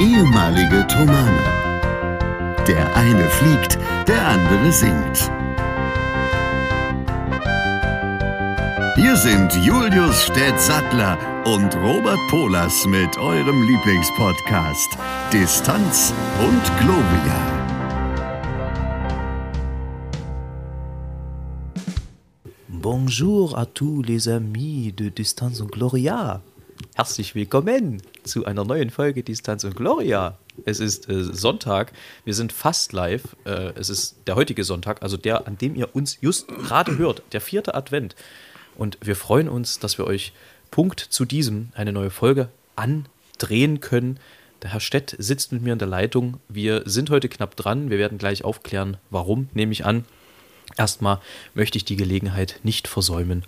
ehemalige Tomane. Der eine fliegt, der andere singt. Hier sind Julius Städtsattler und Robert Polas mit eurem Lieblingspodcast Distanz und Globia. Bonjour à tous les amis de Distanz und Gloria. Herzlich willkommen zu einer neuen Folge Distanz und Gloria. Es ist äh, Sonntag, wir sind fast live. Äh, es ist der heutige Sonntag, also der, an dem ihr uns just gerade hört, der vierte Advent. Und wir freuen uns, dass wir euch Punkt zu diesem eine neue Folge andrehen können. Der Herr Stett sitzt mit mir in der Leitung. Wir sind heute knapp dran. Wir werden gleich aufklären, warum, nehme ich an. Erstmal möchte ich die Gelegenheit nicht versäumen,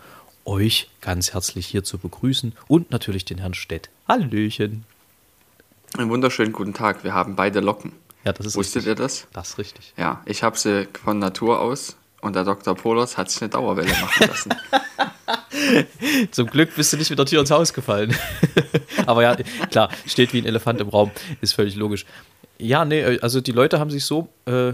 euch ganz herzlich hier zu begrüßen und natürlich den Herrn Stett. Hallöchen. Einen wunderschönen guten Tag. Wir haben beide Locken. Ja, das ist Wusstet richtig. ihr das? Das ist richtig. Ja, ich habe sie von Natur aus und der Dr. Polos hat sich eine Dauerwelle machen lassen. Zum Glück bist du nicht mit der Tür ins Haus gefallen. Aber ja, klar, steht wie ein Elefant im Raum, ist völlig logisch. Ja, nee, also die Leute haben sich so äh,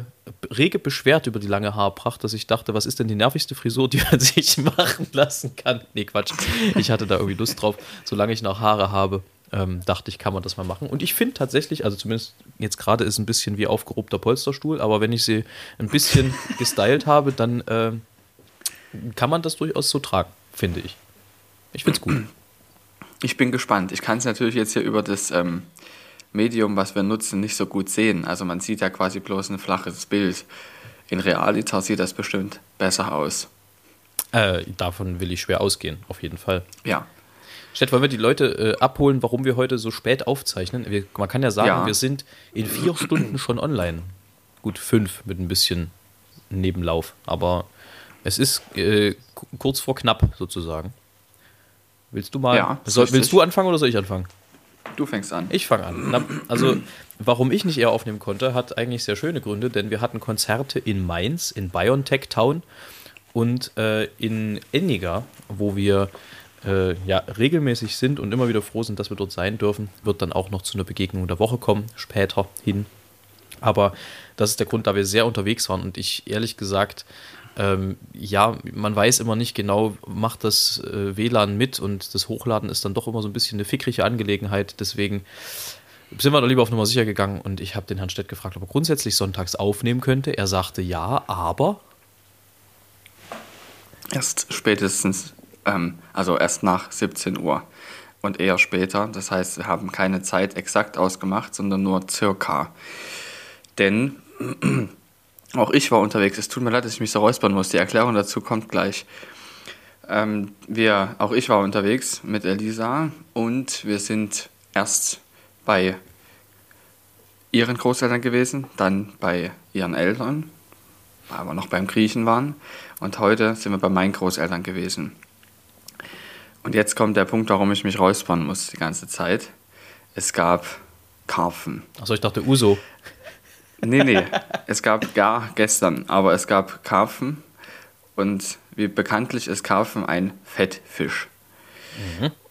rege beschwert über die lange Haarpracht, dass ich dachte, was ist denn die nervigste Frisur, die man sich machen lassen kann? Nee, Quatsch. Ich hatte da irgendwie Lust drauf. Solange ich noch Haare habe, ähm, dachte ich, kann man das mal machen. Und ich finde tatsächlich, also zumindest jetzt gerade ist ein bisschen wie aufgerobter Polsterstuhl, aber wenn ich sie ein bisschen gestylt habe, dann äh, kann man das durchaus so tragen, finde ich. Ich finde es gut. Ich bin gespannt. Ich kann es natürlich jetzt hier über das ähm, Medium, was wir nutzen, nicht so gut sehen. Also man sieht ja quasi bloß ein flaches Bild. In Realita sieht das bestimmt besser aus. Äh, davon will ich schwer ausgehen, auf jeden Fall. Ja. Stett, wollen wir die Leute äh, abholen, warum wir heute so spät aufzeichnen? Wir, man kann ja sagen, Ja. wir sind in vier Stunden schon online. Gut, fünf mit ein bisschen Nebenlauf. Aber es ist äh, ku- kurz vor knapp sozusagen. Willst du mal? Ja, soll, willst du anfangen oder soll ich anfangen? Du fängst an. Ich fange an. Na, also, warum ich nicht eher aufnehmen konnte, hat eigentlich sehr schöne Gründe, denn wir hatten Konzerte in Mainz, in Biontech Town und äh, in Enniger, wo wir äh, ja, regelmäßig sind und immer wieder froh sind, dass wir dort sein dürfen. Wird dann auch noch zu einer Begegnung der Woche kommen, später hin. Aber das ist der Grund, da wir sehr unterwegs waren und ich ehrlich gesagt, ähm, ja, man weiß immer nicht genau, macht das äh, WLAN mit und das Hochladen ist dann doch immer so ein bisschen eine fickrige Angelegenheit. Deswegen sind wir da lieber auf Nummer sicher gegangen und ich habe den Herrn Stett gefragt, ob er grundsätzlich sonntags aufnehmen könnte. Er sagte ja, aber Erst spätestens, ähm, also erst nach 17 Uhr und eher später. Das heißt, wir haben keine Zeit exakt ausgemacht, sondern nur circa. Denn auch ich war unterwegs. Es tut mir leid, dass ich mich so räuspern muss. Die Erklärung dazu kommt gleich. Ähm, wir, auch ich war unterwegs mit Elisa und wir sind erst bei ihren Großeltern gewesen, dann bei ihren Eltern, weil wir noch beim Griechen waren. Und heute sind wir bei meinen Großeltern gewesen. Und jetzt kommt der Punkt, warum ich mich räuspern muss die ganze Zeit. Es gab Karpfen. achso, ich dachte Uso. Nee, nee, es gab gar gestern, aber es gab Karpfen. Und wie bekanntlich ist Karpfen ein Fettfisch.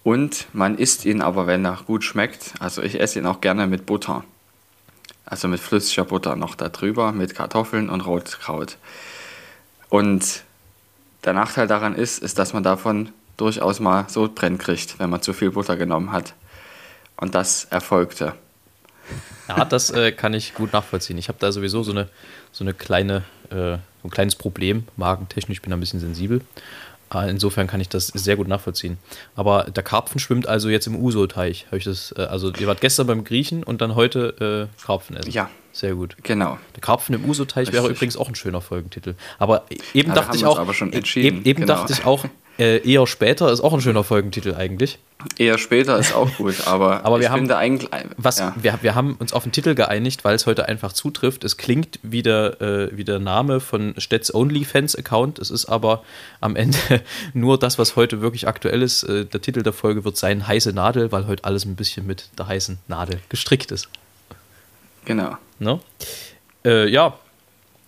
Und man isst ihn aber, wenn er gut schmeckt. Also ich esse ihn auch gerne mit Butter. Also mit flüssiger Butter noch da drüber, mit Kartoffeln und Rotkraut. Und der Nachteil daran ist, ist, dass man davon durchaus mal Sodbrennen kriegt, wenn man zu viel Butter genommen hat. Und das erfolgte. Ja, das äh, kann ich gut nachvollziehen. Ich habe da sowieso so eine, so eine kleine, äh, so ein kleines Problem, magentechnisch, bin da ein bisschen sensibel. Äh, Insofern kann ich das sehr gut nachvollziehen. Aber der Karpfen schwimmt also jetzt im Uso-Teich. Habe ich das, äh, also ihr wart gestern beim Griechen und dann heute äh, Karpfen essen. Ja. Sehr gut. Genau. Der Karpfen im Uso-Teich wäre übrigens auch ein schöner Folgentitel. Aber eben Ja, da dachte ich auch, aber schon entschieden, eben, eben genau. dachte ich auch, äh, eher später ist auch ein schöner Folgentitel eigentlich. Eher später ist auch gut, aber, Aber wir haben- eigentlich. Was, ja. wir, wir haben uns auf den Titel geeinigt, weil es heute einfach zutrifft. Es klingt wie der, äh, wie der Name von Stets OnlyFans-Account. Es ist aber am Ende nur das, was heute wirklich aktuell ist. Äh, der Titel der Folge wird sein Heiße Nadel, weil heute alles ein bisschen mit der heißen Nadel gestrickt ist. Genau. Ne? Äh, ja,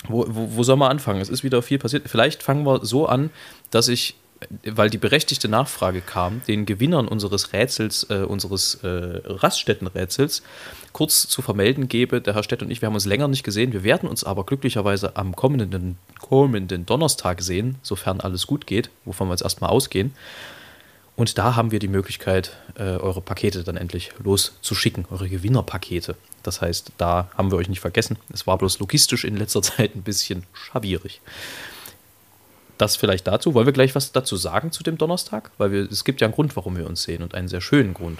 wo, wo, wo soll man anfangen? Es ist wieder viel passiert. Vielleicht fangen wir so an, dass ich weil die berechtigte Nachfrage kam, den Gewinnern unseres Rätsels, äh, unseres äh, Raststättenrätsels, kurz zu vermelden gebe. Der Herr Stett und ich, wir haben uns länger nicht gesehen. Wir werden uns aber glücklicherweise am kommenden, kommenden Donnerstag sehen, sofern alles gut geht, wovon wir jetzt erstmal ausgehen. Und da haben wir die Möglichkeit, äh, eure Pakete dann endlich loszuschicken, eure Gewinnerpakete. Das heißt, da haben wir euch nicht vergessen. Es war bloß logistisch in letzter Zeit ein bisschen schwierig. Das vielleicht dazu. Wollen wir gleich was dazu sagen zu dem Donnerstag? Weil wir, es gibt ja einen Grund, warum wir uns sehen und einen sehr schönen Grund.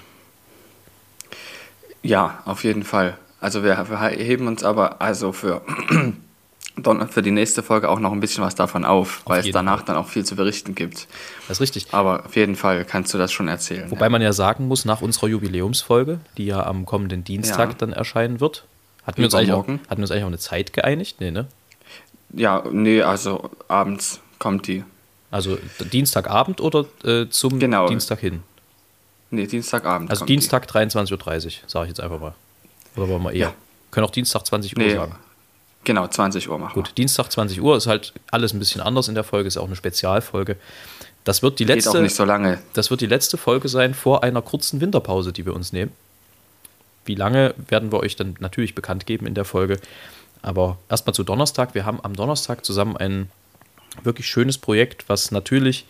Ja, auf jeden Fall. Also wir, wir heben uns aber also für, für die nächste Folge auch noch ein bisschen was davon auf, auf weil es danach Fall. dann auch viel zu berichten gibt. Das ist richtig. Aber auf jeden Fall kannst du das schon erzählen. Wobei ja. man ja sagen muss, nach unserer Jubiläumsfolge, die ja am kommenden Dienstag ja. dann erscheinen wird, hatten wir, uns eigentlich auch, hatten wir uns eigentlich auch eine Zeit geeinigt? Nee, ne? Ja, nee, also abends kommt die. Also Dienstagabend oder äh, zum genau. Dienstag hin? Nee, Dienstagabend. Also Dienstag 23.30 Uhr, sage ich jetzt einfach mal. Oder wollen wir eher? Ja. Können auch Dienstag 20 Uhr nee, sagen. Genau, 20 Uhr machen Gut, wir. Dienstag 20 Uhr ist halt alles ein bisschen anders in der Folge, ist auch eine Spezialfolge. Das wird die letzte. Geht auch nicht so lange. Das wird die letzte Folge sein vor einer kurzen Winterpause, die wir uns nehmen. Wie lange werden wir euch dann natürlich bekannt geben in der Folge. Aber erstmal zu Donnerstag. Wir haben am Donnerstag zusammen ein wirklich schönes Projekt, was natürlich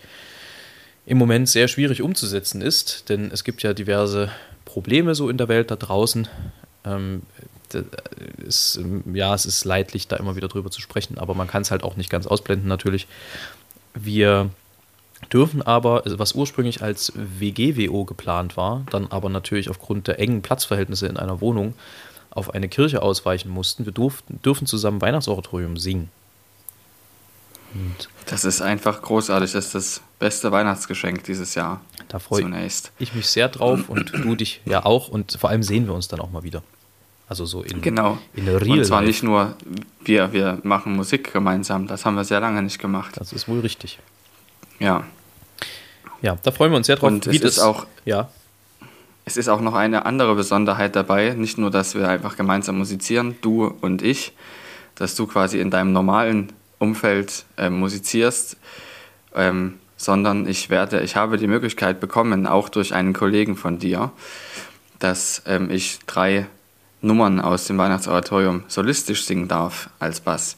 im Moment sehr schwierig umzusetzen ist, denn es gibt ja diverse Probleme so in der Welt da draußen. Ähm, ist, ja, es ist leidlich, da immer wieder drüber zu sprechen, aber man kann es halt auch nicht ganz ausblenden natürlich. Wir dürfen aber, also was ursprünglich als WGWO geplant war, dann aber natürlich aufgrund der engen Platzverhältnisse in einer Wohnung auf eine Kirche ausweichen mussten. Wir durften, dürfen zusammen Weihnachtsoratorium singen. Und das ist einfach großartig. Das ist das beste Weihnachtsgeschenk dieses Jahr. Da freue ich mich sehr drauf und du dich ja auch. Und vor allem sehen wir uns dann auch mal wieder. Also so in, genau. in Real Und zwar Life. nicht nur wir, wir machen Musik gemeinsam. Das haben wir sehr lange nicht gemacht. Das ist wohl richtig. Ja. Ja, da freuen wir uns sehr drauf. Und es ist auch, ja. Es ist auch noch eine andere Besonderheit dabei. Nicht nur, dass wir einfach gemeinsam musizieren, du und ich, dass du quasi in deinem normalen Umfeld äh, musizierst, ähm, sondern ich werde, ich habe die Möglichkeit bekommen, auch durch einen Kollegen von dir, dass ähm, ich drei Nummern aus dem Weihnachtsoratorium solistisch singen darf als Bass.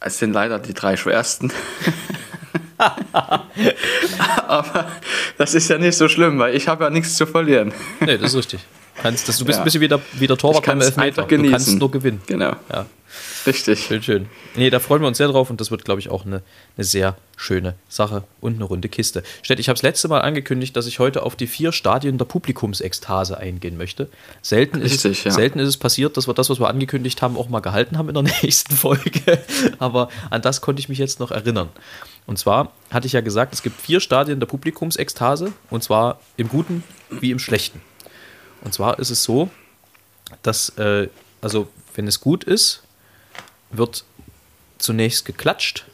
Es sind leider die drei schwersten. Aber das ist ja nicht so schlimm, weil ich habe ja nichts zu verlieren. Nee, das ist richtig. Kannst, das, du bist ja. ein bisschen wie der, wie der Torwart beim Elfmeter. Du kannst nur gewinnen. Genau. Ja. Richtig. Schön, schön. Nee, da freuen wir uns sehr drauf und das wird, glaube ich, auch eine, eine sehr schöne Sache und eine runde Kiste. Stett, ich habe das letzte Mal angekündigt, dass ich heute auf die vier Stadien der Publikumsekstase eingehen möchte. Selten, Richtig, ist, ja. selten ist es passiert, dass wir das, was wir angekündigt haben, auch mal gehalten haben in der nächsten Folge. Aber an das konnte ich mich jetzt noch erinnern. Und zwar hatte ich ja gesagt, es gibt vier Stadien der Publikumsekstase und zwar im Guten wie im Schlechten. Und zwar ist es so, dass, äh, also wenn es gut ist, wird zunächst geklatscht.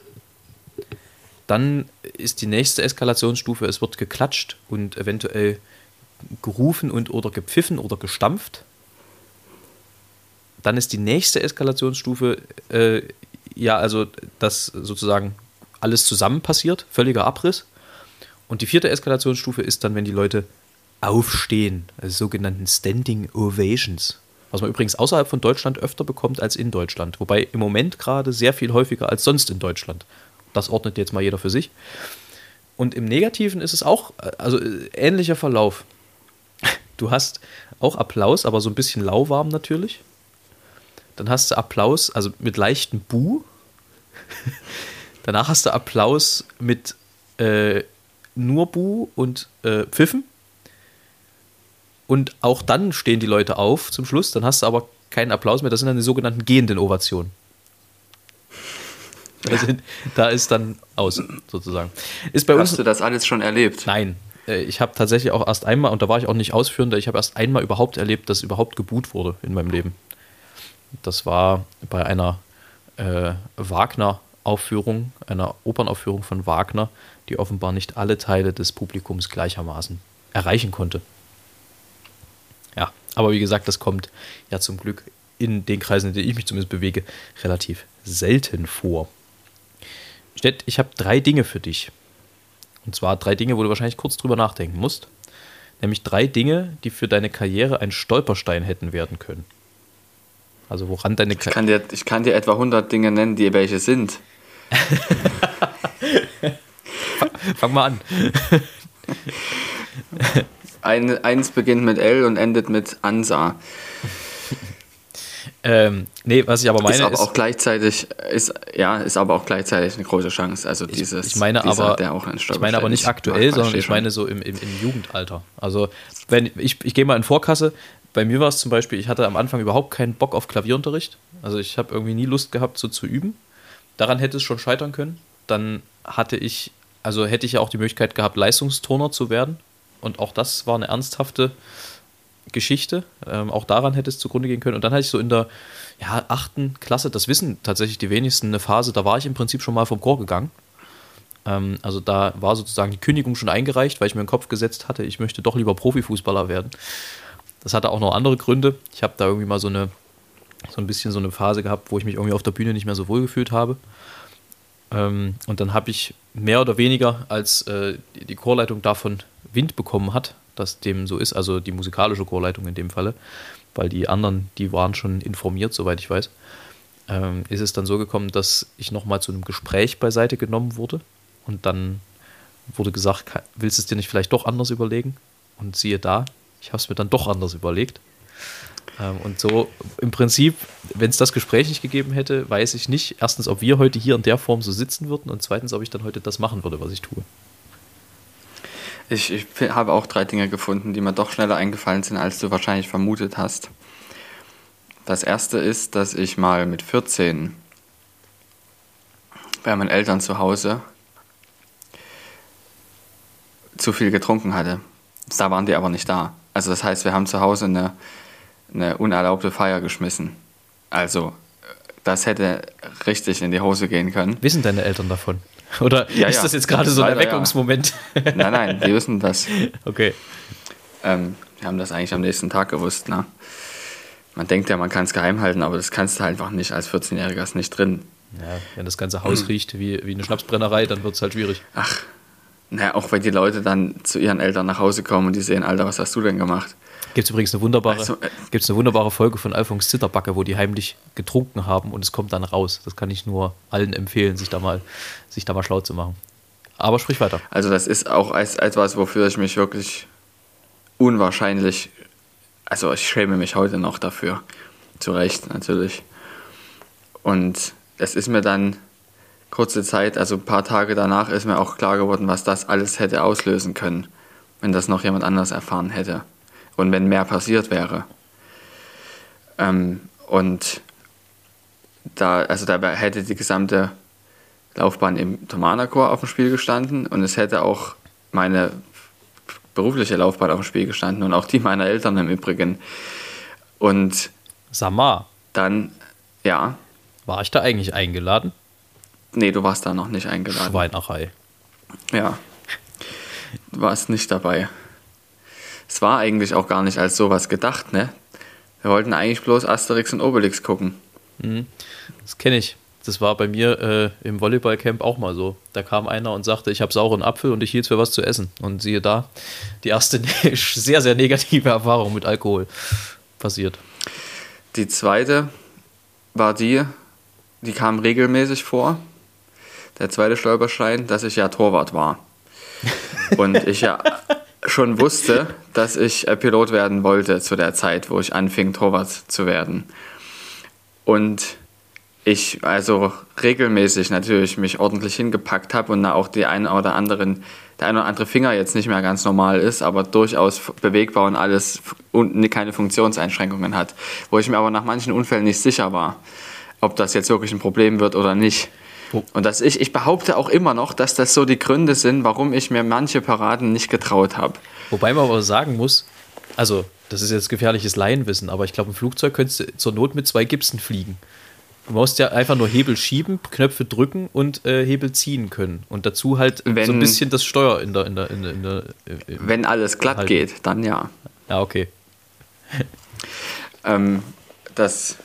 Dann ist die nächste Eskalationsstufe, es wird geklatscht und eventuell gerufen und oder gepfiffen oder gestampft. Dann ist die nächste Eskalationsstufe, äh, ja, also dass sozusagen alles zusammen passiert, völliger Abriss. Und die vierte Eskalationsstufe ist dann, wenn die Leute aufstehen, also sogenannten Standing Ovations. Was man übrigens außerhalb von Deutschland öfter bekommt als in Deutschland. Wobei im Moment gerade sehr viel häufiger als sonst in Deutschland. Das ordnet jetzt mal jeder für sich. Und im Negativen ist es auch, also ähnlicher Verlauf. Du hast auch Applaus, aber so ein bisschen lauwarm natürlich. Dann hast du Applaus, also mit leichtem Bu. Danach hast du Applaus mit äh, nur Bu und äh, Pfiffen. Und auch dann stehen die Leute auf zum Schluss, dann hast du aber keinen Applaus mehr. Das sind dann die sogenannten gehenden Ovationen. Da, sind, da ist dann aus, sozusagen. Ist bei Hast uns, du das alles schon erlebt? Nein. Äh, ich habe tatsächlich auch erst einmal, und da war ich auch nicht ausführender, ich habe erst einmal überhaupt erlebt, dass überhaupt geboot wurde in meinem Leben. Das war bei einer äh, Wagner-Aufführung, einer Opernaufführung von Wagner, die offenbar nicht alle Teile des Publikums gleichermaßen erreichen konnte. Aber wie gesagt, das kommt ja zum Glück in den Kreisen, in denen ich mich zumindest bewege, relativ selten vor. Stett, ich habe drei Dinge für dich. Und zwar drei Dinge, wo du wahrscheinlich kurz drüber nachdenken musst. Nämlich drei Dinge, die für deine Karriere ein Stolperstein hätten werden können. Also woran deine Ich kann, dir, ich kann dir etwa 100 Dinge nennen, die welche sind. Fang mal an. Ein, eins beginnt mit L und endet mit Ansa. Ähm, nee, was ich aber meine ist aber ist, auch gleichzeitig ist ja ist aber auch gleichzeitig eine große Chance. Also dieses ich meine dieser, aber, der auch ein ich meine aber nicht aktuell, sondern ich meine so im, im, im Jugendalter. Also wenn ich, ich gehe mal in Vorkasse. Bei mir war es zum Beispiel, ich hatte am Anfang überhaupt keinen Bock auf Klavierunterricht. Also ich habe irgendwie nie Lust gehabt, so zu üben. Daran hätte es schon scheitern können. Dann hatte ich, also hätte ich ja auch die Möglichkeit gehabt, Leistungsturner zu werden. Und auch das war eine ernsthafte Geschichte. Ähm, auch daran hätte es zugrunde gehen können. Und dann hatte ich so in der ja, achten Klasse, das wissen tatsächlich die wenigsten, eine Phase, da war ich im Prinzip schon mal vom Chor gegangen. Ähm, also da war sozusagen die Kündigung schon eingereicht, weil ich mir den Kopf gesetzt hatte, ich möchte doch lieber Profifußballer werden. Das hatte auch noch andere Gründe. Ich habe da irgendwie mal so eine so ein bisschen so eine Phase gehabt, wo ich mich irgendwie auf der Bühne nicht mehr so wohl gefühlt habe. Ähm, und dann habe ich mehr oder weniger, als äh, die Chorleitung davon Wind bekommen hat, dass dem so ist, also die musikalische Chorleitung in dem Falle, weil die anderen, die waren schon informiert, soweit ich weiß, ähm, ist es dann so gekommen, dass ich nochmal zu einem Gespräch beiseite genommen wurde und dann wurde gesagt, "Ka- willst du es dir nicht vielleicht doch anders überlegen? Und siehe da, ich habe es mir dann doch anders überlegt. Ähm, und so im Prinzip, wenn es das Gespräch nicht gegeben hätte, weiß ich nicht, erstens, ob wir heute hier in der Form so sitzen würden und zweitens, ob ich dann heute das machen würde, was ich tue. Ich, ich habe auch drei Dinge gefunden, die mir doch schneller eingefallen sind, als du wahrscheinlich vermutet hast. Das erste ist, dass ich mal mit 14 bei meinen Eltern zu Hause zu viel getrunken hatte. Da waren die aber nicht da. Also das heißt, wir haben zu Hause eine, eine unerlaubte Feier geschmissen. Also äh, das hätte richtig in die Hose gehen können. Wissen deine Eltern davon? Oder Ja, ist ja. das jetzt gerade so ein Leider ja. Erweckungsmoment? Nein, nein, die wissen das. okay. Ähm, wir haben das eigentlich am nächsten Tag gewusst. Ne? Man denkt ja, man kann es geheim halten, aber das kannst du halt einfach nicht. Als 14-Jähriger ist nicht drin. Ja, wenn das ganze Haus riecht wie, wie eine Schnapsbrennerei, dann wird es halt schwierig. Ach, naja, auch wenn die Leute dann zu ihren Eltern nach Hause kommen und die sehen, Alter, was hast du denn gemacht? Gibt es übrigens eine wunderbare, Also, äh, gibt's eine wunderbare Folge von Alfons Zitterbacke, wo die heimlich getrunken haben und es kommt dann raus. Das kann ich nur allen empfehlen, sich da mal, sich da mal schlau zu machen. Aber sprich weiter. Also das ist auch als- etwas, wofür ich mich wirklich unwahrscheinlich, also ich schäme mich heute noch dafür. Zu Recht natürlich. Und es ist mir dann kurze Zeit, also ein paar Tage danach, ist mir auch klar geworden, was das alles hätte auslösen können, wenn das noch jemand anders erfahren hätte. Und wenn mehr passiert wäre. Ähm, und da, also dabei hätte die gesamte Laufbahn im Thomanerchor auf dem Spiel gestanden und es hätte auch meine berufliche Laufbahn auf dem Spiel gestanden und auch die meiner Eltern im Übrigen. Und Samar, dann, ja, war ich da eigentlich eingeladen? nee, du warst da noch nicht eingeladen. Schweinerei. Ja, du warst nicht dabei. Es war eigentlich auch gar nicht als sowas gedacht, ne? Wir wollten eigentlich bloß Asterix und Obelix gucken. Das kenne ich. Das war bei mir äh, im Volleyballcamp auch mal so. Da kam einer und sagte, ich habe sauren Apfel und ich hielt für was zu essen. Und siehe da, die erste sehr, sehr negative Erfahrung mit Alkohol passiert. Die zweite war die, die kam regelmäßig vor. Der zweite Stolperstein, dass ich ja Torwart war. Und ich ja schon wusste, dass ich äh, Pilot werden wollte zu der Zeit, wo ich anfing, Torwart zu werden. Und ich also regelmäßig natürlich mich ordentlich hingepackt habe und da auch die eine oder anderen, der eine oder andere Finger jetzt nicht mehr ganz normal ist, aber durchaus bewegbar und alles und keine Funktionseinschränkungen hat. Wo ich mir aber nach manchen Unfällen nicht sicher war, ob das jetzt wirklich ein Problem wird oder nicht. Und dass ich, ich behaupte auch immer noch, dass das so die Gründe sind, warum ich mir manche Paraden nicht getraut habe. Wobei man aber sagen muss, also das ist jetzt gefährliches Laienwissen, aber ich glaube, im Flugzeug könntest du zur Not mit zwei Gipsen fliegen. Du musst ja einfach nur Hebel schieben, Knöpfe drücken und äh, Hebel ziehen können. Und dazu halt so ein Wenn- bisschen das Steuer in der, in der, in der, in der äh, im- Wenn alles glatt Halten. geht, dann ja. Ja, okay. Ähm, das,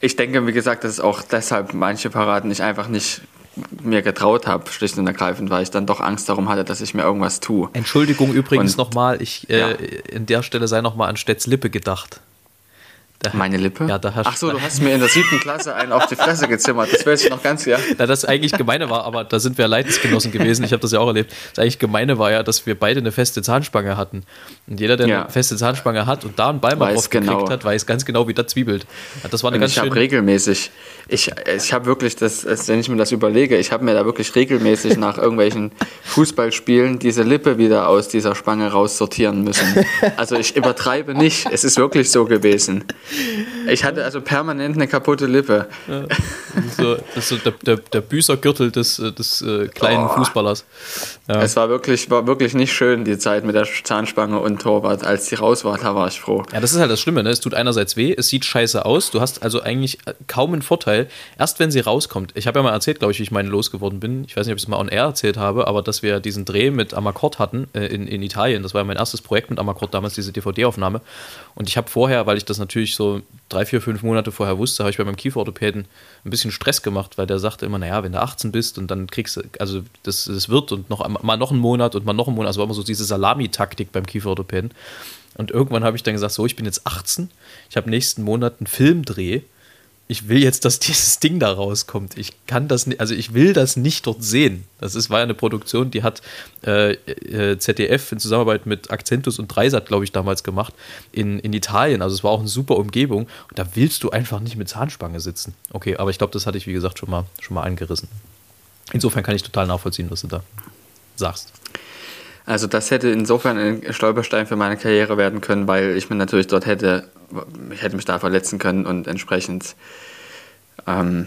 ich denke, wie gesagt, dass auch deshalb manche Paraden ich einfach nicht mir getraut habe, schlicht und ergreifend, weil ich dann doch Angst darum hatte, dass ich mir irgendwas tue. Entschuldigung übrigens nochmal, ich, äh, Ja. in der Stelle sei nochmal an Stets Lippe gedacht. Da- Meine Lippe? Ja, da herrscht- Ach so, du hast mir in der siebten Klasse einen auf die Fresse gezimmert. Das weiß ich noch ganz, ja. Na, das eigentlich Gemeine war, aber da sind wir Leidensgenossen gewesen. Ich habe das ja auch erlebt. Das eigentlich Gemeine war ja, dass wir beide eine feste Zahnspange hatten. Und jeder, der Ja. eine feste Zahnspange hat und da einen Ball mal drauf gekriegt genau. hat, weiß ganz genau, wie das zwiebelt. Das war eine Und ganz ich habe regelmäßig, ich, ich habe wirklich, das- wenn ich mir das überlege, ich habe mir da wirklich regelmäßig nach irgendwelchen Fußballspielen diese Lippe wieder aus dieser Spange raussortieren müssen. Also ich übertreibe nicht, es ist wirklich so gewesen. Ich hatte also permanent eine kaputte Lippe. So, das ist so der, der, der Büßergürtel des, äh, des äh, kleinen Oh. Fußballers. Ja. Es war wirklich, war wirklich nicht schön, die Zeit mit der Zahnspange und Torwart. Als die raus war, da war ich froh. Ja, das ist halt das Schlimme, ne? Es tut einerseits weh, es sieht scheiße aus, du hast also eigentlich kaum einen Vorteil. Erst wenn sie rauskommt. Ich habe ja mal erzählt, glaube ich, wie ich meine losgeworden bin. Ich weiß nicht, ob ich es mal on air erzählt habe, aber dass wir diesen Dreh mit Amakord hatten äh, in, in Italien. Das war ja mein erstes Projekt mit Amakord, damals diese DVD-Aufnahme. Und ich habe vorher, weil ich das natürlich so drei, vier, fünf Monate vorher wusste, habe ich bei meinem Kieferorthopäden ein bisschen Stress gemacht, weil der sagte immer, naja, wenn du 18 bist und dann kriegst du, also das, das wird und noch mal noch einen Monat und mal noch einen Monat, also war immer so diese Salami-Taktik beim Kieferorthopäden. Und irgendwann habe ich dann gesagt, so, ich bin jetzt 18, ich habe nächsten Monat einen Filmdreh. Ich will jetzt, dass dieses Ding da rauskommt. Ich kann das nicht, also ich will das nicht dort sehen. Das ist, war ja eine Produktion, die hat äh, äh, ZDF in Zusammenarbeit mit Accentus und Dreisat, glaube ich, damals gemacht, in, in Italien. Also es war auch eine super Umgebung. Und da willst du einfach nicht mit Zahnspange sitzen. Okay, aber ich glaube, das hatte ich, wie gesagt, schon mal, schon mal angerissen. Insofern kann ich total nachvollziehen, was du da sagst. Also das hätte insofern ein Stolperstein für meine Karriere werden können, weil ich mir natürlich dort hätte, ich hätte mich da verletzen können und entsprechend ähm,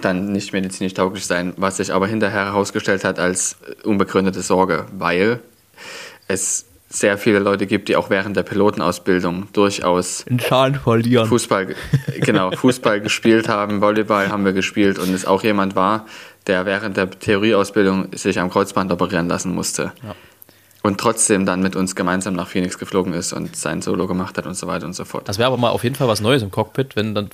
dann nicht medizinisch tauglich sein, was sich aber hinterher herausgestellt hat als unbegründete Sorge, weil es sehr viele Leute gibt, die auch während der Pilotenausbildung durchaus Einen Zahn verlieren. Fußball, genau, Fußball gespielt haben, Volleyball haben wir gespielt und es auch jemand war, der während der Theorieausbildung sich am Kreuzband operieren lassen musste. Ja. Und trotzdem dann mit uns gemeinsam nach Phoenix geflogen ist und sein Solo gemacht hat und so weiter und so fort. Das wäre aber mal auf jeden Fall was Neues im Cockpit, wenn dann,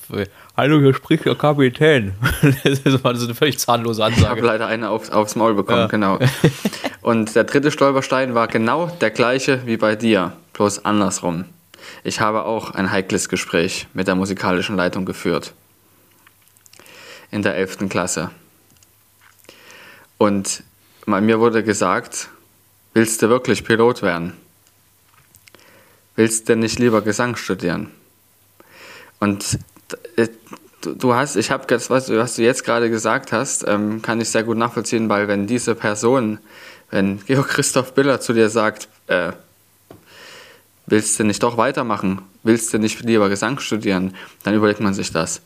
hallo, hier spricht der Kapitän. das ist mal so eine völlig zahnlose Ich habe Ansage. leider eine auf, aufs Maul bekommen, Ja. genau. Und der dritte Stolperstein war genau der gleiche wie bei dir, bloß andersrum. Ich habe auch ein heikles Gespräch mit der musikalischen Leitung geführt. In der 11. Klasse. Und mir wurde gesagt, willst du wirklich Pilot werden? Willst du nicht lieber Gesang studieren? Und äh, du, hast, ich habe du- was du jetzt gerade gesagt hast, ähm, kann ich sehr gut nachvollziehen, weil wenn diese Person, wenn Georg Christoph Biller zu dir sagt, äh, willst du nicht doch weitermachen, willst du nicht lieber Gesang studieren, dann überlegt man sich das.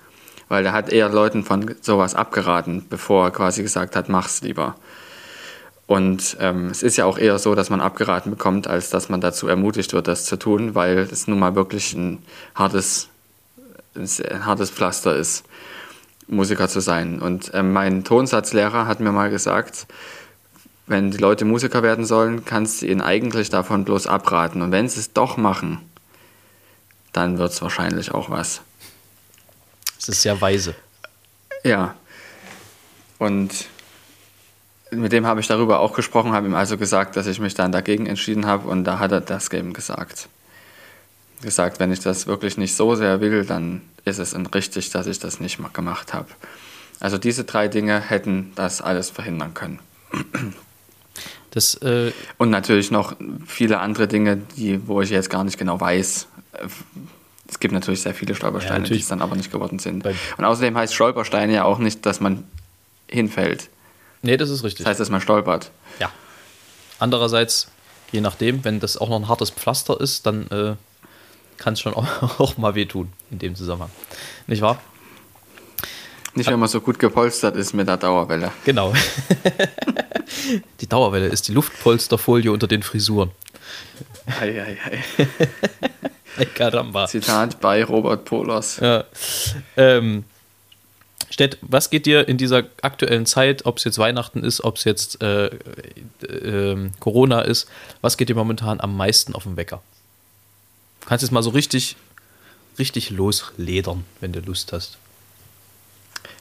Weil er hat eher Leuten von sowas abgeraten, bevor er quasi gesagt hat, mach's lieber. Und ähm, es ist ja auch eher so, dass man abgeraten bekommt, als dass man dazu ermutigt wird, das zu tun, weil es nun mal wirklich ein hartes, ein hartes Pflaster ist, Musiker zu sein. Und ähm, mein Tonsatzlehrer hat mir mal gesagt, wenn die Leute Musiker werden sollen, kannst du ihnen eigentlich davon bloß abraten. Und wenn sie es doch machen, dann wird es wahrscheinlich auch was. Das ist sehr weise. Ja. Und mit dem habe ich darüber auch gesprochen, habe ihm also gesagt, dass ich mich dann dagegen entschieden habe und da hat er das eben gesagt. Gesagt, wenn ich das wirklich nicht so sehr will, dann ist es richtig, dass ich das nicht gemacht habe. Also diese drei Dinge hätten das alles verhindern können. Das, äh, Und natürlich noch viele andere Dinge, die, wo ich jetzt gar nicht genau weiß. Es gibt natürlich sehr viele Ja, Stolpersteine, die natürlich. es dann aber nicht geworden sind. Und außerdem heißt Stolperstein ja auch nicht, dass man hinfällt. nee, das ist richtig. Das heißt, dass man stolpert. ja. Andererseits, je nachdem, wenn das auch noch ein hartes Pflaster ist, dann äh, kann es schon auch, auch mal wehtun in dem Zusammenhang. Nicht wahr? Nicht, wenn man so gut gepolstert ist mit der Dauerwelle. Genau. die Dauerwelle ist die Luftpolsterfolie unter den Frisuren. Hei, hei, hei. Ay, Caramba. Zitat bei Robert Polos. Ja. Ähm, Stett, was geht dir in dieser aktuellen Zeit, ob es jetzt Weihnachten ist, ob es jetzt äh, äh, Corona ist, was geht dir momentan am meisten auf den Wecker? Du kannst jetzt mal so richtig, richtig losledern, wenn du Lust hast.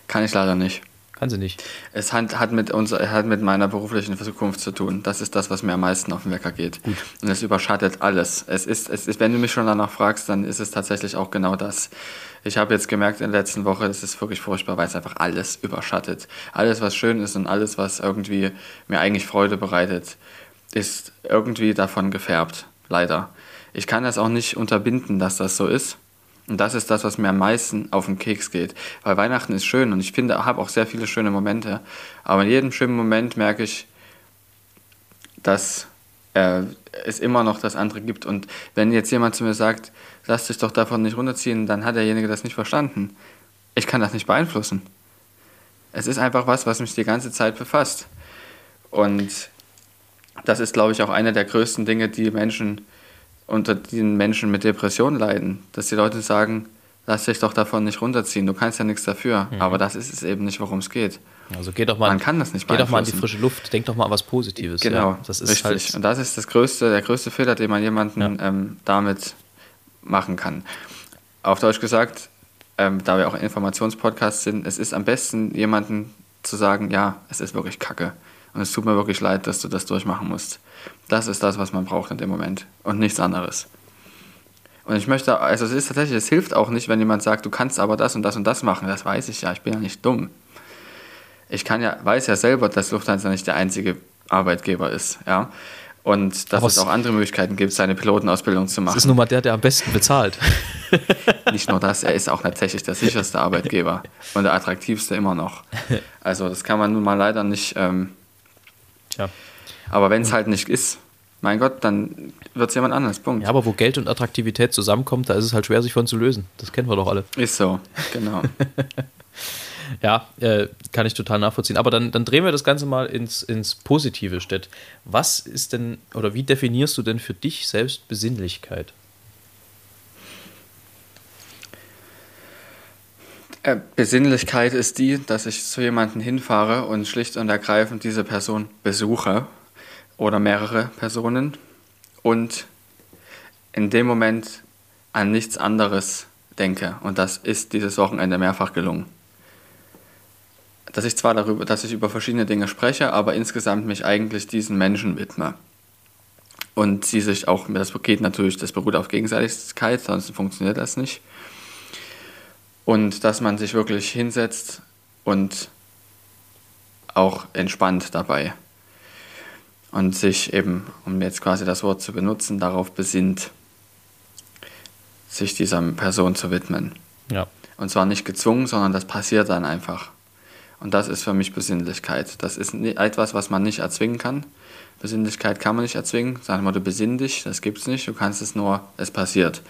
Kann ich leider nicht. Kann sie nicht. Es hat, hat, mit unser, hat mit meiner beruflichen Zukunft zu tun. Das ist das, was mir am meisten auf den Wecker geht. Gut. Und es überschattet alles. Es ist, es ist, wenn du mich schon danach fragst, dann ist es tatsächlich auch genau das. Ich habe jetzt gemerkt in der letzten Woche, es ist wirklich furchtbar, weil es einfach alles überschattet. Alles, was schön ist und alles, was irgendwie mir eigentlich Freude bereitet, ist irgendwie davon gefärbt. Leider. Ich kann das auch nicht unterbinden, dass das so ist. Und das ist das, was mir am meisten auf den Keks geht. Weil Weihnachten ist schön und ich finde, habe auch sehr viele schöne Momente. Aber in jedem schönen Moment merke ich, dass äh, es immer noch das andere gibt. Und wenn jetzt jemand zu mir sagt, lass dich doch davon nicht runterziehen, dann hat derjenige das nicht verstanden. Ich kann das nicht beeinflussen. Es ist einfach was, was mich die ganze Zeit befasst. Und das ist, glaube ich, auch eine der größten Dinge, die Menschen unter den Menschen mit Depressionen leiden, dass die Leute sagen, lass dich doch davon nicht runterziehen, du kannst ja nichts dafür. Mhm. Aber das ist es eben nicht, worum es geht. Also geh doch mal, Man kann das nicht geh doch mal in die frische Luft, denk doch mal an was Positives. Genau, ja, das ist richtig. Halt Und das ist das größte, der größte Fehler, den man jemanden ja. ähm, damit machen kann. Auf Deutsch gesagt, ähm, da wir auch Informationspodcasts sind, es ist am besten, jemanden zu sagen, ja, es ist wirklich Kacke. Und es tut mir wirklich leid, dass du das durchmachen musst. Das ist das, was man braucht in dem Moment und nichts anderes. Und ich möchte, also es ist tatsächlich, es hilft auch nicht, wenn jemand sagt, du kannst aber das und das und das machen. Das weiß ich ja, ich bin ja nicht dumm. Ich kann ja, weiß ja selber, dass Lufthansa nicht der einzige Arbeitgeber ist, ja. Und dass aber es auch andere Möglichkeiten gibt, seine Pilotenausbildung zu machen. Das ist nun mal der, der am besten bezahlt. Nicht nur das, er ist auch tatsächlich der sicherste Arbeitgeber und der attraktivste immer noch. Also das kann man nun mal leider nicht ähm, ja. Aber wenn es halt nicht ist, mein Gott, dann wird es jemand anders. Punkt. Ja, aber wo Geld und Attraktivität zusammenkommt, da ist es halt schwer, sich von zu lösen. Das kennen wir doch alle. Ist so, genau. ja, äh, kann ich total nachvollziehen. Aber dann, dann drehen wir das Ganze mal ins, ins Positive, Stett. Was ist denn, oder wie definierst du denn für dich selbst Besinnlichkeit? Äh, Besinnlichkeit ist die, dass ich zu jemandem hinfahre und schlicht und ergreifend diese Person besuche oder mehrere Personen und in dem Moment an nichts anderes denke. Und das ist dieses Wochenende mehrfach gelungen. Dass ich zwar darüber, dass ich über verschiedene Dinge spreche, aber insgesamt mich eigentlich diesen Menschen widme. Und sie sich auch, das geht natürlich, das beruht auf Gegenseitigkeit, sonst funktioniert das nicht und dass man sich wirklich hinsetzt und auch entspannt dabei und sich eben, um jetzt quasi das Wort zu benutzen, darauf besinnt, sich dieser Person zu widmen. Ja. Und zwar nicht gezwungen, sondern das passiert dann einfach. Und das ist für mich Besinnlichkeit. Das ist etwas, was man nicht erzwingen kann. Besinnlichkeit kann man nicht erzwingen. Sag mal, du besinn dich, das gibt's nicht. Du kannst es nur, es passiert.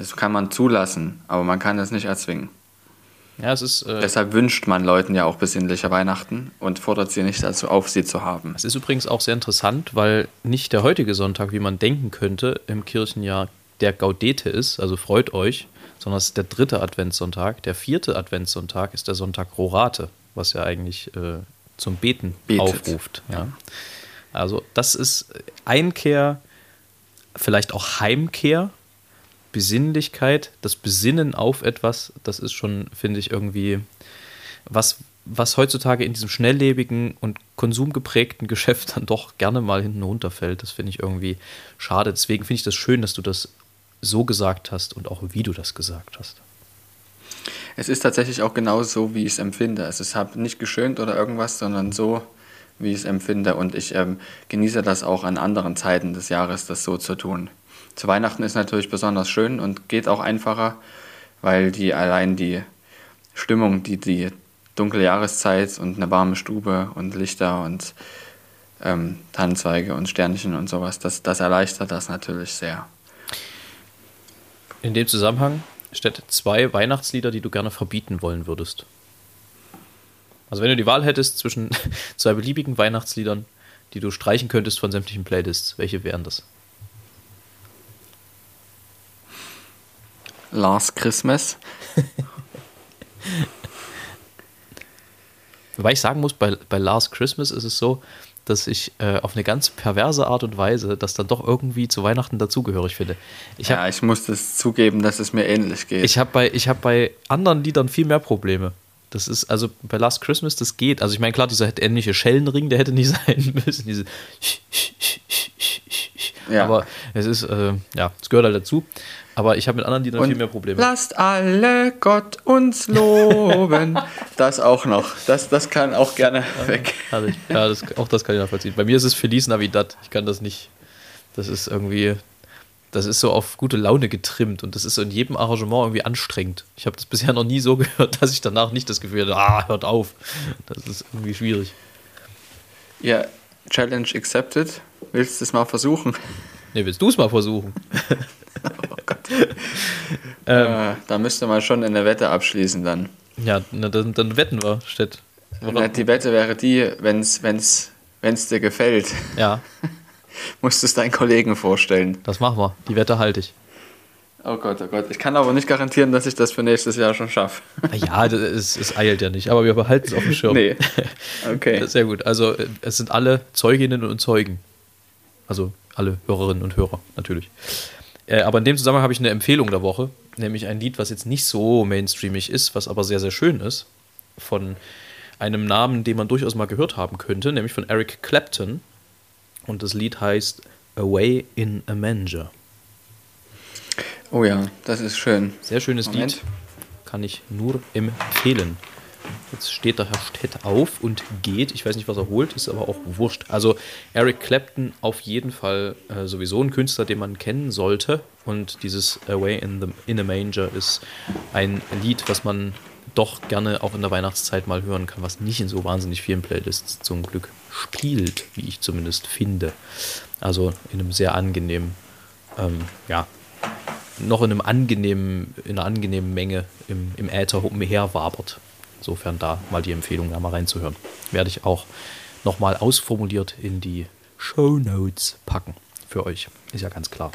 Das kann man zulassen, aber man kann es nicht erzwingen. Ja, es ist, äh, Deshalb wünscht man Leuten ja auch besinnliche Weihnachten und fordert sie nicht dazu auf, sie zu haben. Es ist übrigens auch sehr interessant, weil nicht der heutige Sonntag, wie man denken könnte, im Kirchenjahr der Gaudete ist, also freut euch, sondern es ist der dritte Adventssonntag. Der vierte Adventssonntag ist der Sonntag Rorate, was ja eigentlich äh, zum Beten Betet. aufruft. Ja. Also das ist Einkehr, vielleicht auch Heimkehr Besinnlichkeit, das Besinnen auf etwas, das ist schon, finde ich, irgendwie was, was heutzutage in diesem schnelllebigen und konsumgeprägten Geschäft dann doch gerne mal hinten runterfällt. Das finde ich irgendwie schade. Deswegen finde ich das schön, dass du das so gesagt hast und auch wie du das gesagt hast. Es ist tatsächlich auch genau so, wie ich es empfinde. Also ich habe nicht geschönt oder irgendwas, sondern so, wie ich es empfinde. Und ich ähm, genieße das auch an anderen Zeiten des Jahres, das so zu tun. Zu Weihnachten ist natürlich besonders schön und geht auch einfacher, weil die allein die Stimmung, die die dunkle Jahreszeit und eine warme Stube und Lichter und ähm, Tannenzweige und Sternchen und sowas, das, das erleichtert das natürlich sehr. In dem Zusammenhang steht zwei Weihnachtslieder, die du gerne verbieten wollen würdest. Also wenn du die Wahl hättest zwischen zwei beliebigen Weihnachtsliedern, die du streichen könntest von sämtlichen Playlists, welche wären das? Last Christmas. Wobei ich sagen muss, bei, bei Last Christmas ist es so, dass ich äh, auf eine ganz perverse Art und Weise das dann doch irgendwie zu Weihnachten dazugehörig finde. Ich hab, ja, ich muss das zugeben, dass es mir ähnlich geht. Ich habe bei, hab bei anderen Liedern viel mehr Probleme. Das ist, also bei Last Christmas, das geht. Also ich meine, klar, dieser ähnliche Schellenring, der hätte nicht sein müssen. Diese ja. Aber es ist, äh, ja, es gehört halt dazu. Aber ich habe mit anderen Liedern viel mehr Probleme. Lasst alle Gott uns loben. das auch noch. Das, das kann auch gerne weg. Ja, das, auch das kann ich nachvollziehen. Bei mir ist es Feliz Navidad. Ich kann das nicht. Das ist irgendwie, das ist so auf gute Laune getrimmt und das ist so in jedem Arrangement irgendwie anstrengend. Ich habe das bisher noch nie so gehört, dass ich danach nicht das Gefühl hatte, ah, hört auf. Das ist irgendwie schwierig. Ja, Challenge accepted. Willst du es mal versuchen? Ne, willst du es mal versuchen? ähm, da müsste man schon eine Wette abschließen dann. Ja, na, dann, dann wetten wir, statt. Na, die Wette wäre die, wenn es wenn's, wenn's dir gefällt. Ja. musst du es deinen Kollegen vorstellen. Das machen wir. Die Wette halte ich. Oh Gott, oh Gott. Ich kann aber nicht garantieren, dass ich das für nächstes Jahr schon schaffe. Ja, es, es eilt ja nicht, aber wir behalten es auf dem Schirm. Nee. Okay. Sehr gut. Also, äh, es sind alle Zeuginnen und Zeugen. Also, alle Hörerinnen und Hörer, natürlich. Äh, aber in dem Zusammenhang habe ich eine Empfehlung der Woche, nämlich ein Lied, was jetzt nicht so mainstreamig ist, was aber sehr, sehr schön ist. Von einem Namen, den man durchaus mal gehört haben könnte, nämlich von Eric Clapton. Und das Lied heißt Away in a Manger. Oh ja, das ist schön. Sehr schönes Moment. Lied. Kann ich nur empfehlen. Jetzt steht der Herr Stett auf und geht. Ich weiß nicht, was er holt, ist aber auch wurscht. Also Eric Clapton auf jeden Fall äh, sowieso ein Künstler, den man kennen sollte. Und dieses Away in, the, in a Manger ist ein Lied, was man doch gerne auch in der Weihnachtszeit mal hören kann, was nicht in so wahnsinnig vielen Playlists zum Glück spielt, wie ich zumindest finde. Also in einem sehr angenehmen, ähm, ja, noch in einem angenehmen, in einer angenehmen Menge im, im Äther umherwabert. Insofern da mal die Empfehlung, da mal reinzuhören. Werde ich auch nochmal ausformuliert in die Show Notes packen für euch. Ist ja ganz klar.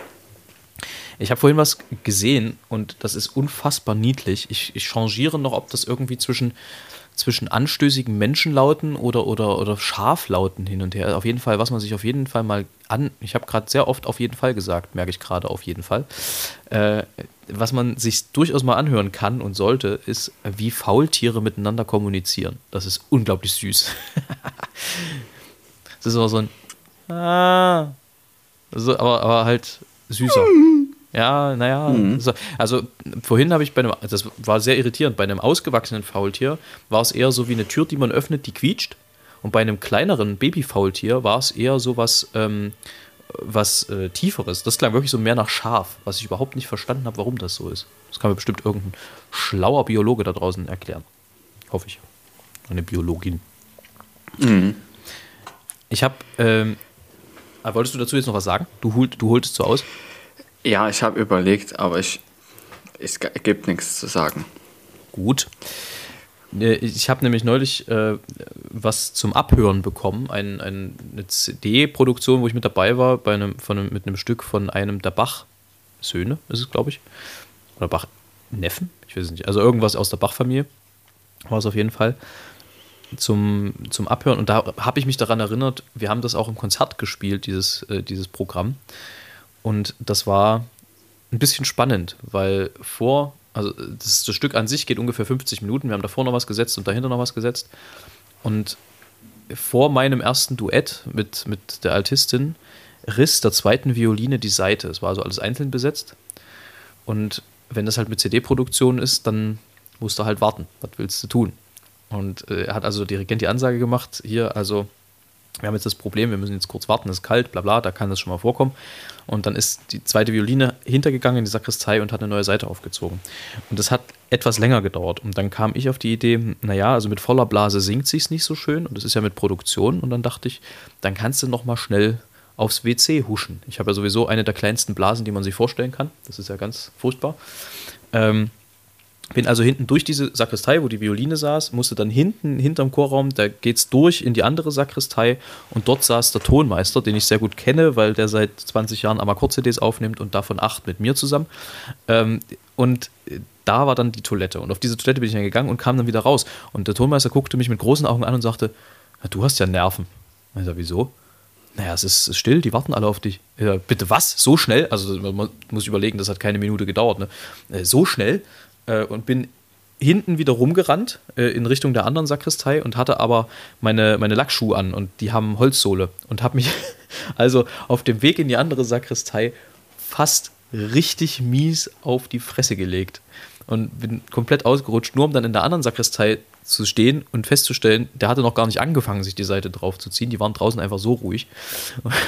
Ich habe vorhin was gesehen und das ist unfassbar niedlich. Ich, ich changiere noch, ob das irgendwie zwischen zwischen anstößigen Menschenlauten oder, oder, oder Schaflauten hin und her. Auf jeden Fall, was man sich auf jeden Fall mal an, ich habe gerade sehr oft auf jeden Fall gesagt, merke ich gerade auf jeden Fall. Äh, was man sich durchaus mal anhören kann und sollte, ist, wie Faultiere miteinander kommunizieren. Das ist unglaublich süß. das ist immer so ein Ah. So, aber, aber halt süßer. Ja, naja. Mhm. Also vorhin habe ich bei einem, das war sehr irritierend, bei einem ausgewachsenen Faultier war es eher so wie eine Tür, die man öffnet, die quietscht. Und bei einem kleineren Babyfaultier war es eher so was, ähm, was äh, Tieferes. Das klang wirklich so mehr nach Schaf, was ich überhaupt nicht verstanden habe, warum das so ist. Das kann mir bestimmt irgendein schlauer Biologe da draußen erklären. Hoffe ich. Eine Biologin. Mhm. Ich habe, ähm, ah, wolltest du dazu jetzt noch was sagen? Du, holt, du holtest so aus? Ja, ich habe überlegt, aber ich, es gibt nichts zu sagen. Gut. Äh, ich habe nämlich neulich äh, was zum Abhören bekommen, ein, ein, eine CD-Produktion, wo ich mit dabei war, bei einem, von einem, mit einem Stück von einem der Bach-Söhne, ist es, glaube ich. Oder Bach-Neffen, ich weiß es nicht. Also irgendwas aus der Bach-Familie war es auf jeden Fall. Zum, zum Abhören. Und da habe ich mich daran erinnert, wir haben das auch im Konzert gespielt, dieses, äh, dieses Programm. Und das war ein bisschen spannend, weil vor, also das, das, Stück an sich geht ungefähr 50 Minuten. Wir haben davor noch was gesetzt und dahinter noch was gesetzt. Und vor meinem ersten Duett mit, mit der Altistin riss der zweiten Violine die Seite. Es war also alles einzeln besetzt. Und wenn das halt mit CD-Produktion ist, dann musst du halt warten. Was willst du tun? Und äh, er hat also Dirigent die Ansage gemacht, hier, also wir haben jetzt das Problem, wir müssen jetzt kurz warten, es ist kalt, bla bla, da kann das schon mal vorkommen. Und dann ist die zweite Violine hintergegangen in die Sakristei und hat eine neue Seite aufgezogen. Und das hat etwas länger gedauert. Und dann kam ich auf die Idee, naja, also mit voller Blase singt sich's nicht so schön und das ist ja mit Produktion. Und dann dachte ich, dann kannst du noch mal schnell aufs WC huschen. Ich habe ja sowieso eine der kleinsten Blasen, die man sich vorstellen kann. Das ist ja ganz furchtbar. Ähm, bin also hinten durch diese Sakristei, wo die Violine saß, musste dann hinten, hinterm Chorraum, da geht's durch in die andere Sakristei und dort saß der Tonmeister, den ich sehr gut kenne, weil der seit 20 Jahren Amakord-CDs aufnimmt und davon acht mit mir zusammen. Ähm, und da war dann die Toilette und auf diese Toilette bin ich dann gegangen und kam dann wieder raus. Und der Tonmeister guckte mich mit großen Augen an und sagte, du hast ja Nerven. Ich sag, wieso? Naja, es ist still, die warten alle auf dich. Ja, bitte was? So schnell? Also man muss überlegen, das hat keine Minute gedauert. Ne? Äh, so schnell? Äh, und bin hinten wieder rumgerannt äh, in Richtung der anderen Sakristei und hatte aber meine, meine Lackschuhe an und die haben Holzsohle und habe mich also auf dem Weg in die andere Sakristei fast richtig mies auf die Fresse gelegt und bin komplett ausgerutscht, nur um dann in der anderen Sakristei zu stehen und festzustellen, der hatte noch gar nicht angefangen, sich die Seite drauf zu ziehen. Die waren draußen einfach so ruhig.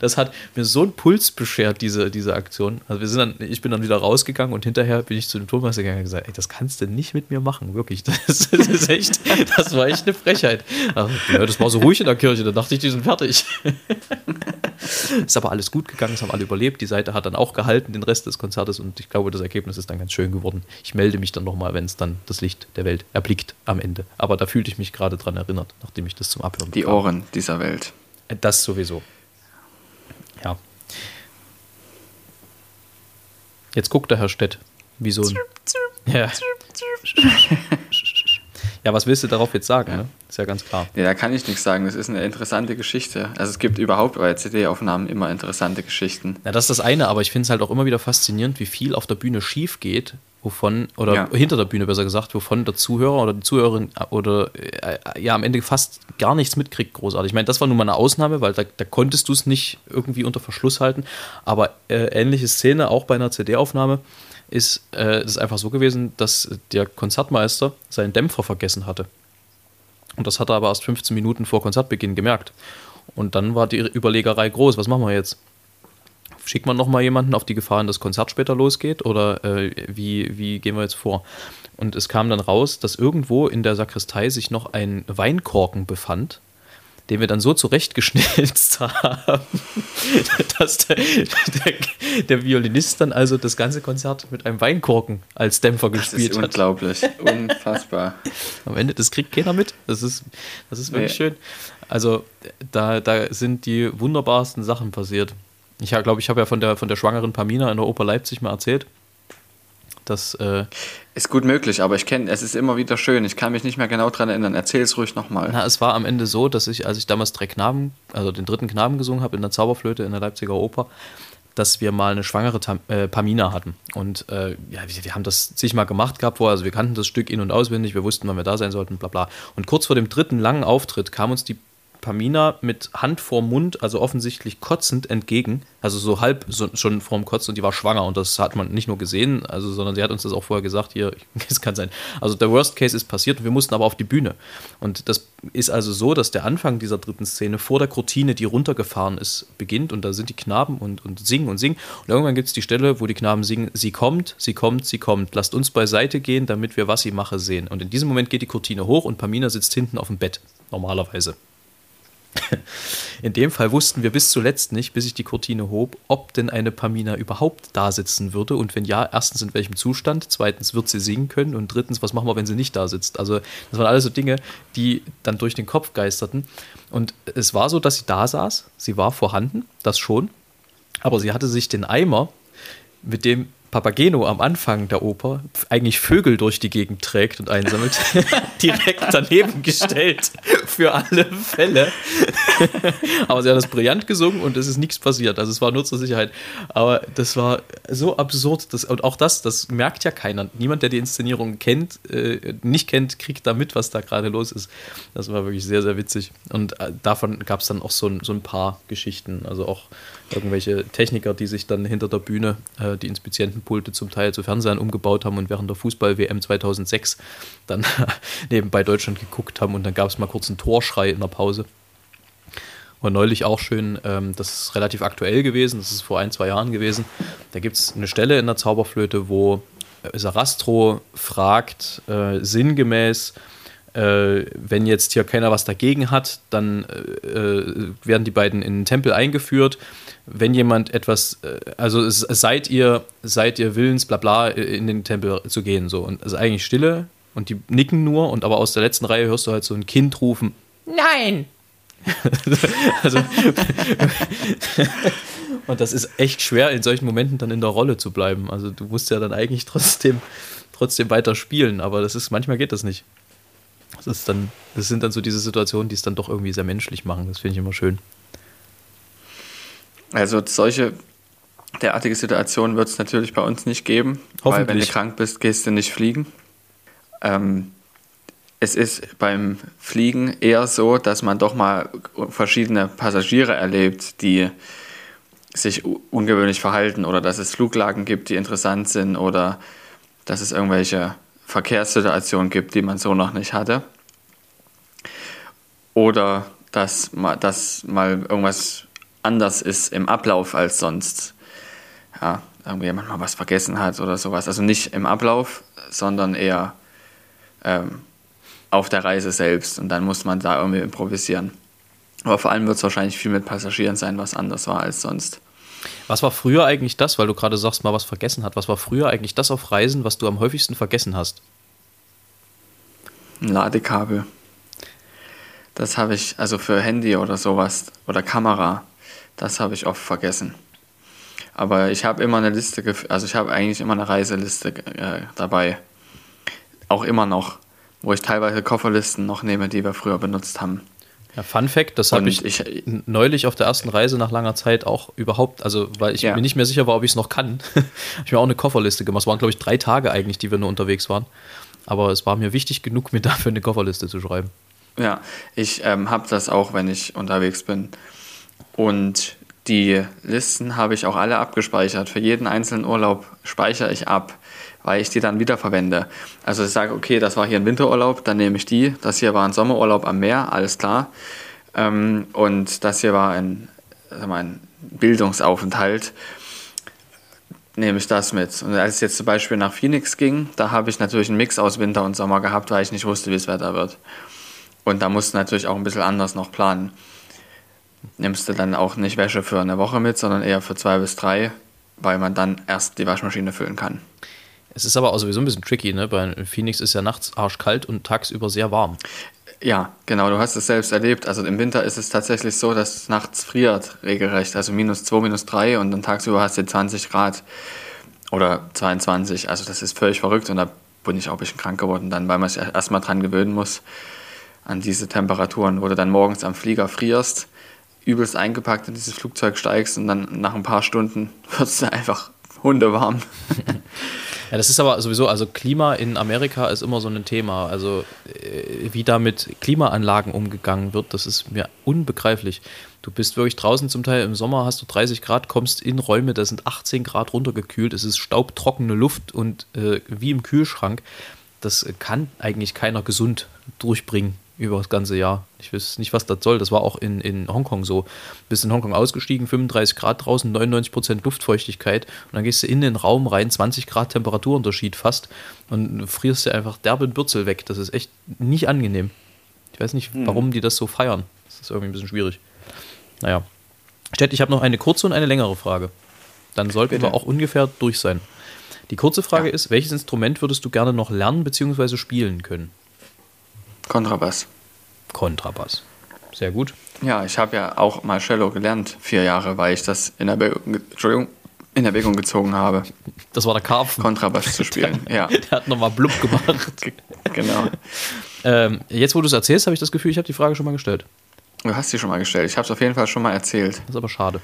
Das hat mir so einen Puls beschert, diese, diese Aktion. Also wir sind dann, ich bin dann wieder rausgegangen und hinterher bin ich zu dem Thomas gegangen und gesagt, ey, das kannst du nicht mit mir machen, wirklich. Das, das ist echt, das war echt eine Frechheit. Also, ja, das war so ruhig in der Kirche, da dachte ich, die sind fertig. ist aber alles gut gegangen, es haben alle überlebt. Die Seite hat dann auch gehalten, den Rest des Konzertes und ich glaube, das Ergebnis ist dann ganz schön geworden. Ich melde mich dann nochmal, wenn es dann das Licht der Welt erblickt am am Ende. Aber da fühlte ich mich gerade dran erinnert, nachdem ich das zum Abhören Die bekam. Ohren dieser Welt. Das sowieso. Ja. Jetzt guckt der Herr Stett, wie so ein. Ja. Ja, was willst du darauf jetzt sagen? Ja. Ne? Ist ja ganz klar. Ja, da kann ich nichts sagen. Das ist eine interessante Geschichte. Also es gibt überhaupt bei CD-Aufnahmen immer interessante Geschichten. Ja, das ist das eine, aber ich finde es halt auch immer wieder faszinierend, wie viel auf der Bühne schief geht, wovon, oder ja. hinter der Bühne besser gesagt, wovon der Zuhörer oder die Zuhörerin oder äh, ja am Ende fast gar nichts mitkriegt, großartig. Ich meine, das war nun mal eine Ausnahme, weil da, da konntest du es nicht irgendwie unter Verschluss halten, aber äh, ähnliche Szene auch bei einer CD-Aufnahme ist äh, es einfach so gewesen, dass der Konzertmeister seinen Dämpfer vergessen hatte. Und das hat er aber erst 15 Minuten vor Konzertbeginn gemerkt. Und dann war die Überlegerei groß. Was machen wir jetzt? Schickt man nochmal jemanden auf die Gefahr, dass das Konzert später losgeht? Oder äh, wie, wie gehen wir jetzt vor? Und es kam dann raus, dass irgendwo in der Sakristei sich noch ein Weinkorken befand, den wir dann so zurechtgeschnitzt haben, dass der, der, der, Violinist dann also das ganze Konzert mit einem Weinkorken als Dämpfer das gespielt hat. unglaublich, unfassbar. Am Ende, das kriegt keiner mit. Das ist, das ist wirklich nee. schön. Also da, da sind die wunderbarsten Sachen passiert. Ich glaube, ich habe ja von der, von der schwangeren Pamina in der Oper Leipzig mal erzählt. Das äh, ist gut möglich, aber ich kenne, es ist immer wieder schön. Ich kann mich nicht mehr genau daran erinnern. Erzähl es ruhig nochmal. Na, es war am Ende so, dass ich, als ich damals drei Knaben, also den dritten Knaben gesungen habe in der Zauberflöte in der Leipziger Oper, dass wir mal eine schwangere Tam äh, Pamina hatten. Und äh, ja, wir, wir, haben das zigmal gemacht gehabt vorher. Also wir kannten das Stück in- und auswendig, wir wussten, wann wir da sein sollten, bla bla. Und kurz vor dem dritten langen Auftritt kam uns die Pamina mit Hand vorm Mund, also offensichtlich kotzend entgegen, also so halb so, schon vorm Kotzen und die war schwanger und das hat man nicht nur gesehen, also sondern sie hat uns das auch vorher gesagt, hier, es kann sein. Also der Worst Case ist passiert und wir mussten aber auf die Bühne. Und das ist also so, dass der Anfang dieser dritten Szene vor der Kurtine, die runtergefahren ist, beginnt und da sind die Knaben und, und singen und singen und irgendwann gibt es die Stelle, wo die Knaben singen, sie kommt, sie kommt, sie kommt, lasst uns beiseite gehen, damit wir was sie mache sehen. Und in diesem Moment geht die Kurtine hoch und Pamina sitzt hinten auf dem Bett, normalerweise. In dem Fall wussten wir bis zuletzt nicht, bis ich die Kurtine hob, ob denn eine Pamina überhaupt da sitzen würde und wenn ja, erstens in welchem Zustand, zweitens wird sie singen können und drittens, was machen wir, wenn sie nicht da sitzt. Also das waren alles so Dinge, die dann durch den Kopf geisterten. Und es war so, dass sie da saß, sie war vorhanden, das schon, aber sie hatte sich den Eimer, mit dem Papageno am Anfang der Oper eigentlich Vögel durch die Gegend trägt und einsammelt, direkt daneben gestellt für alle Fälle. Aber sie hat das brillant gesungen und es ist nichts passiert. Also es war nur zur Sicherheit. Aber das war so absurd. Dass, und auch das, das merkt ja keiner. Niemand, der die Inszenierung kennt, äh, nicht kennt, kriegt da mit, was da gerade los ist. Das war wirklich sehr, sehr witzig. Und äh, davon gab es dann auch so, so ein paar Geschichten. Also auch irgendwelche Techniker, die sich dann hinter der Bühne äh, die Inspizientenpulte zum Teil zu Fernsehern umgebaut haben und während der Fußball-WM 2006 dann nebenbei Deutschland geguckt haben und dann gab es mal kurz einen Torschrei in der Pause. Und neulich auch schön, ähm, das ist relativ aktuell gewesen, das ist vor ein, zwei Jahren gewesen. Da gibt es eine Stelle in der Zauberflöte, wo Sarastro fragt, äh, sinngemäß, äh, wenn jetzt hier keiner was dagegen hat, dann äh, äh, werden die beiden in den Tempel eingeführt. Wenn jemand etwas, äh, also es, seid ihr, seid ihr willens, bla bla, in den Tempel zu gehen. So. Und es ist eigentlich Stille und die nicken nur und aber aus der letzten Reihe hörst du halt so ein Kind rufen: Nein! also, und das ist echt schwer, in solchen Momenten dann in der Rolle zu bleiben. Also du musst ja dann eigentlich trotzdem, trotzdem weiter spielen, aber das ist, manchmal geht das nicht. Das, ist dann, das sind dann so diese Situationen, die es dann doch irgendwie sehr menschlich machen. Das finde ich immer schön. Also solche derartige Situationen wird es natürlich bei uns nicht geben, weil wenn du krank bist, gehst du nicht fliegen. ähm, es ist beim Fliegen eher so, dass man doch mal verschiedene Passagiere erlebt, die sich ungewöhnlich verhalten oder dass es Fluglagen gibt, die interessant sind oder dass es irgendwelche Verkehrssituationen gibt, die man so noch nicht hatte. Oder dass mal, dass mal irgendwas anders ist im Ablauf als sonst. Ja, irgendwie jemand mal was vergessen hat oder sowas. Also nicht im Ablauf, sondern eher ähm, auf der Reise selbst. Und dann muss man da irgendwie improvisieren. Aber vor allem wird es wahrscheinlich viel mit Passagieren sein, was anders war als sonst. Was war früher eigentlich das, weil du gerade sagst, mal was vergessen hat, was war früher eigentlich das auf Reisen, was du am häufigsten vergessen hast? Ein Ladekabel. Das habe ich, also für Handy oder sowas oder Kamera, das habe ich oft vergessen. Aber ich habe immer eine Liste, also ich habe eigentlich immer eine Reiseliste äh, dabei. Auch immer noch, wo ich teilweise Kofferlisten noch nehme, die wir früher benutzt haben. Ja, Fun Fact, das habe ich, ich, neulich auf der ersten Reise nach langer Zeit auch überhaupt, also weil ich ja. mir nicht mehr sicher war, ob ich es noch kann. ich mir auch eine Kofferliste gemacht. Es waren, glaube ich, drei Tage eigentlich, die wir nur unterwegs waren. Aber es war mir wichtig genug, mir dafür eine Kofferliste zu schreiben. Ja, ich ähm, habe das auch, wenn ich unterwegs bin. Und die Listen habe ich auch alle abgespeichert. Für jeden einzelnen Urlaub speichere ich ab, weil ich die dann wiederverwende. Also ich sage, okay, das war hier ein Winterurlaub, dann nehme ich die. Das hier war ein Sommerurlaub am Meer, alles klar. Ähm, und das hier war ein, ein Bildungsaufenthalt nehme ich das mit. Und als es jetzt zum Beispiel nach Phoenix ging, da habe ich natürlich einen Mix aus Winter und Sommer gehabt, weil ich nicht wusste, wie das Wetter wird. Und da musst du natürlich auch ein bisschen anders noch planen. Nimmst du dann auch nicht Wäsche für eine Woche mit, sondern eher für zwei bis drei, weil man dann erst die Waschmaschine füllen kann. Es ist aber auch sowieso ein bisschen tricky, ne? Bei Phoenix ist ja nachts arschkalt und tagsüber sehr warm. Ja, genau, du hast es selbst erlebt. Also im Winter ist es tatsächlich so, dass es nachts friert, regelrecht. Also minus 2, minus 3 und dann tagsüber hast du 20 Grad oder 22. Also das ist völlig verrückt und da bin ich auch ein bisschen krank geworden dann, weil man sich erstmal dran gewöhnen muss an diese Temperaturen, wo du dann morgens am Flieger frierst, übelst eingepackt in dieses Flugzeug steigst und dann nach ein paar Stunden wirst du einfach hundewarm. Ja, das ist aber sowieso, also Klima in Amerika ist immer so ein Thema. Also äh, wie da mit Klimaanlagen umgegangen wird, das ist mir unbegreiflich. Du bist wirklich draußen zum Teil im Sommer, hast du 30 Grad, kommst in Räume, da sind 18 Grad runtergekühlt, es ist staubtrockene Luft und äh, wie im Kühlschrank. Das kann eigentlich keiner gesund durchbringen über das ganze Jahr. Ich weiß nicht, was das soll. Das war auch in, in Hongkong so. Bist in Hongkong ausgestiegen, 35 Grad draußen, 99 Prozent Luftfeuchtigkeit und dann gehst du in den Raum rein, 20 Grad Temperaturunterschied fast und frierst dir einfach derbe Bürzel weg. Das ist echt nicht angenehm. Ich weiß nicht, hm. warum die das so feiern. Das ist irgendwie ein bisschen schwierig. Naja. Stett, ich habe noch eine kurze und eine längere Frage. Dann sollten Bitte. wir auch ungefähr durch sein. Die kurze Frage ja. ist, welches Instrument würdest du gerne noch lernen bzw. spielen können? Kontrabass. Kontrabass. Sehr gut. Ja, ich habe ja auch mal Cello gelernt, vier Jahre, weil ich das in Erwägung, Entschuldigung, in Erwägung gezogen habe. Das war der Karpfen. Kontrabass zu spielen, der, ja. Der hat nochmal blub gemacht. genau. Ähm, jetzt, wo du es erzählst, habe ich das Gefühl, ich habe die Frage schon mal gestellt. Du hast sie schon mal gestellt. Ich habe es auf jeden Fall schon mal erzählt. Das ist aber schade.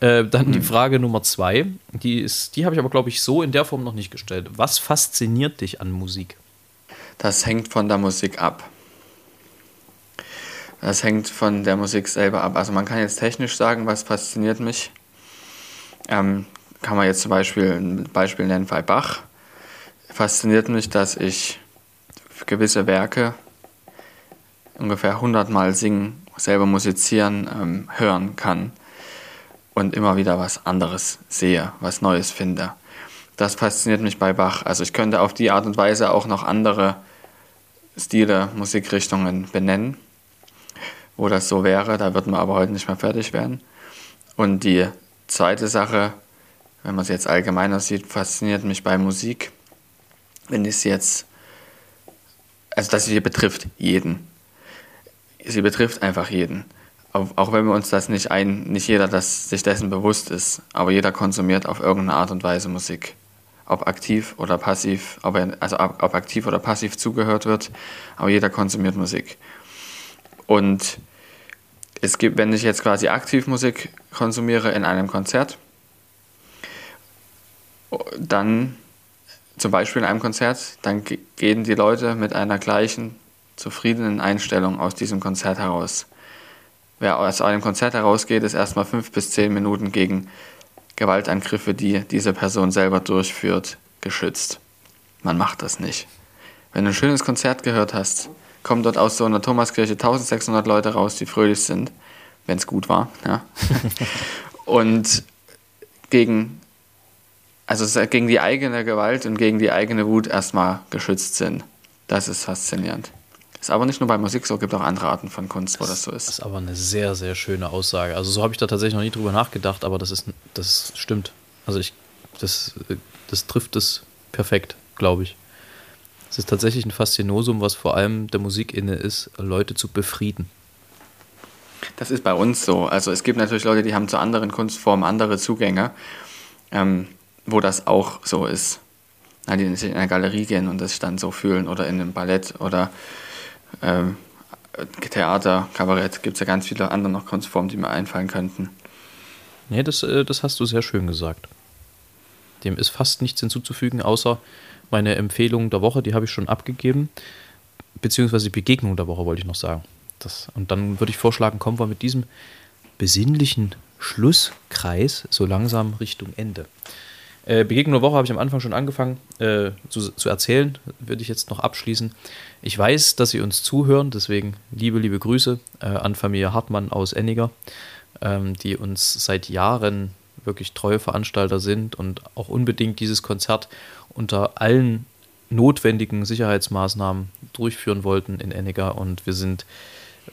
Äh, dann hm. die Frage Nummer zwei. Die, die habe ich aber, glaube ich, so in der Form noch nicht gestellt. Was fasziniert dich an Musik? Das hängt von der Musik ab. Das hängt von der Musik selber ab. Also man kann jetzt technisch sagen, was fasziniert mich. Ähm, kann man jetzt zum Beispiel ein Beispiel nennen bei Bach. Fasziniert mich, dass ich gewisse Werke ungefähr 100 Mal singen, selber musizieren, ähm, hören kann und immer wieder was anderes sehe, was Neues finde. Das fasziniert mich bei Bach. Also ich könnte auf die Art und Weise auch noch andere Stile, Musikrichtungen benennen wo das so wäre. Da wird man aber heute nicht mehr fertig werden. Und die zweite Sache, wenn man es jetzt allgemeiner sieht, fasziniert mich bei Musik, wenn es jetzt, also dass sie betrifft jeden. Sie betrifft einfach jeden. Auch, wenn wir uns das nicht ein, nicht jeder das, sich dessen bewusst ist, aber jeder konsumiert auf irgendeine Art und Weise Musik. Ob aktiv oder passiv, ob also ob aktiv oder passiv zugehört wird, aber jeder konsumiert Musik. Und es gibt, wenn ich jetzt quasi aktiv Musik konsumiere in einem Konzert, dann zum Beispiel in einem Konzert, dann gehen die Leute mit einer gleichen, zufriedenen Einstellung aus diesem Konzert heraus. Wer aus einem Konzert herausgeht, ist erstmal fünf bis zehn Minuten gegen Gewaltangriffe, die diese Person selber durchführt, geschützt. Man macht das nicht. Wenn du ein schönes Konzert gehört hast, kommen dort aus so einer Thomaskirche 1600 Leute raus, die fröhlich sind, wenn es gut war. Ja. und gegen, also gegen die eigene Gewalt und gegen die eigene Wut erstmal geschützt sind. Das ist faszinierend. Ist aber nicht nur bei Musik so, gibt auch andere Arten von Kunst, wo das, das so ist. Das ist aber eine sehr, sehr schöne Aussage. Also so habe ich da tatsächlich noch nie drüber nachgedacht, aber das ist, das stimmt. Also ich, das, das trifft es perfekt, glaube ich. Es ist tatsächlich ein Faszinosum, was vor allem der Musik inne ist, Leute zu befrieden. Das ist bei uns so. Also es gibt natürlich Leute, die haben zu anderen Kunstformen andere Zugänge, ähm, wo das auch so ist. Na, die in eine Galerie gehen und das dann so fühlen oder in einem Ballett oder ähm, Theater, Kabarett, gibt es ja ganz viele andere noch Kunstformen, die mir einfallen könnten. Nee, das, äh, das hast du sehr schön gesagt. Dem ist fast nichts hinzuzufügen, außer meine Empfehlung der Woche, die habe ich schon abgegeben. Beziehungsweise Begegnung der Woche, wollte ich noch sagen. Das, und dann würde ich vorschlagen, kommen wir mit diesem besinnlichen Schlusskreis so langsam Richtung Ende. Äh, Begegnung der Woche habe ich am Anfang schon angefangen äh, zu, zu erzählen, würde ich jetzt noch abschließen. Ich weiß, dass Sie uns zuhören, deswegen liebe, liebe Grüße äh, an Familie Hartmann aus Enniger, ähm, die uns seit Jahren wirklich treue Veranstalter sind und auch unbedingt dieses Konzert unter allen notwendigen Sicherheitsmaßnahmen durchführen wollten in Enniger und wir sind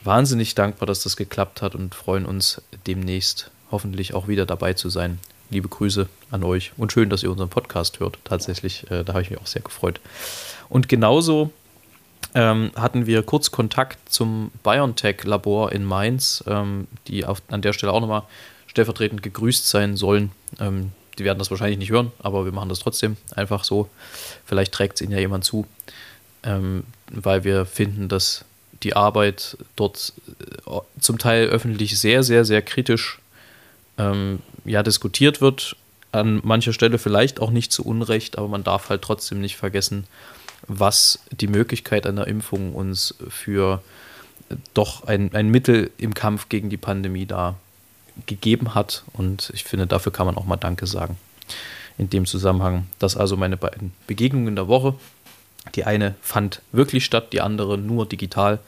wahnsinnig dankbar, dass das geklappt hat und freuen uns demnächst hoffentlich auch wieder dabei zu sein. Liebe Grüße an euch und schön, dass ihr unseren Podcast hört. Tatsächlich, äh, da habe ich mich auch sehr gefreut. Und genauso ähm, hatten wir kurz Kontakt zum BioNTech-Labor in Mainz, ähm, die auf, an der Stelle auch nochmal stellvertretend gegrüßt sein sollen. Ähm, die werden das wahrscheinlich nicht hören, aber wir machen das trotzdem einfach so. Vielleicht trägt es ihnen ja jemand zu, ähm, weil wir finden, dass die Arbeit dort äh, zum Teil öffentlich sehr, sehr, sehr kritisch ähm, ja, diskutiert wird. An mancher Stelle vielleicht auch nicht zu Unrecht, aber man darf halt trotzdem nicht vergessen, was die Möglichkeit einer Impfung uns für doch ein, ein Mittel im Kampf gegen die Pandemie da gegeben hat. Und ich finde, dafür kann man auch mal Danke sagen. In dem Zusammenhang. Das also meine beiden Begegnungen der Woche. Die eine fand wirklich statt, die andere nur digital.